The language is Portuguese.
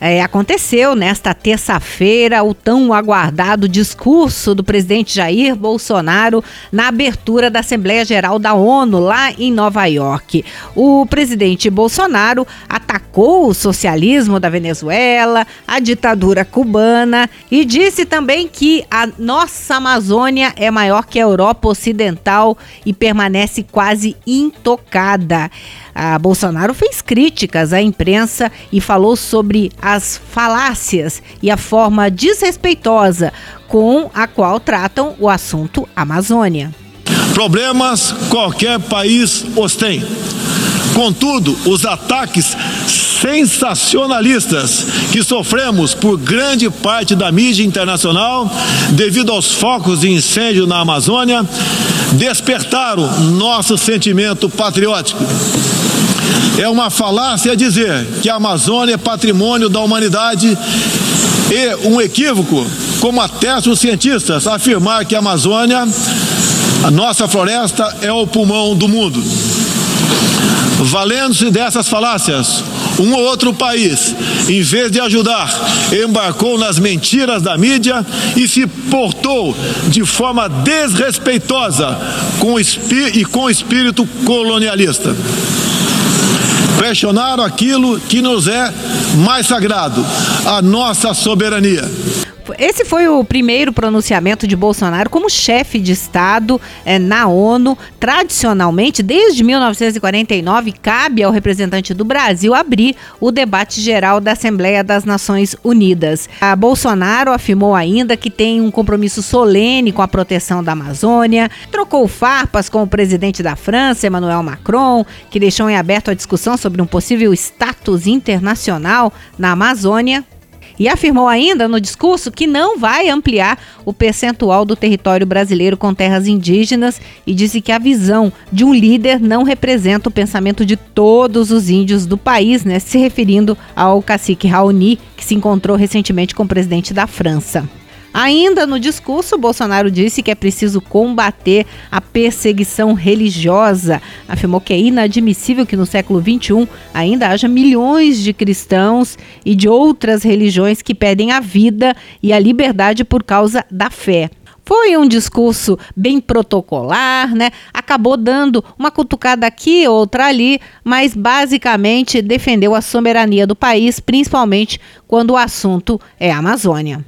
é, aconteceu nesta terça-feira o tão aguardado discurso do presidente Jair Bolsonaro na abertura da Assembleia Geral da ONU, lá em Nova York. O presidente Bolsonaro atacou o socialismo da Venezuela, a ditadura cubana e disse também que a nossa Amazônia é maior que a Europa Ocidental e permanece quase intocada. A Bolsonaro fez críticas à imprensa e falou sobre as falácias e a forma desrespeitosa com a qual tratam o assunto Amazônia. Problemas qualquer país os tem. Contudo, os ataques sensacionalistas que sofremos por grande parte da mídia internacional, devido aos focos de incêndio na Amazônia, despertaram nosso sentimento patriótico. É uma falácia dizer que a Amazônia é patrimônio da humanidade e um equívoco, como atestam os cientistas, afirmar que a Amazônia, a nossa floresta, é o pulmão do mundo. Valendo-se dessas falácias, um ou outro país, em vez de ajudar, embarcou nas mentiras da mídia e se portou de forma desrespeitosa com e com espírito colonialista. Pressionaram aquilo que nos é mais sagrado, a nossa soberania. Esse foi o primeiro pronunciamento de Bolsonaro como chefe de Estado é, na ONU. Tradicionalmente, desde 1949, cabe ao representante do Brasil abrir o debate geral da Assembleia das Nações Unidas. A Bolsonaro afirmou ainda que tem um compromisso solene com a proteção da Amazônia, trocou farpas com o presidente da França, Emmanuel Macron, que deixou em aberto a discussão sobre um possível status internacional na Amazônia e afirmou ainda no discurso que não vai ampliar o percentual do território brasileiro com terras indígenas e disse que a visão de um líder não representa o pensamento de todos os índios do país, né, se referindo ao cacique Raoni, que se encontrou recentemente com o presidente da França. Ainda no discurso, Bolsonaro disse que é preciso combater a perseguição religiosa. Afirmou que é inadmissível que no século XXI ainda haja milhões de cristãos e de outras religiões que perdem a vida e a liberdade por causa da fé. Foi um discurso bem protocolar, né? Acabou dando uma cutucada aqui, outra ali, mas basicamente defendeu a soberania do país, principalmente quando o assunto é a Amazônia.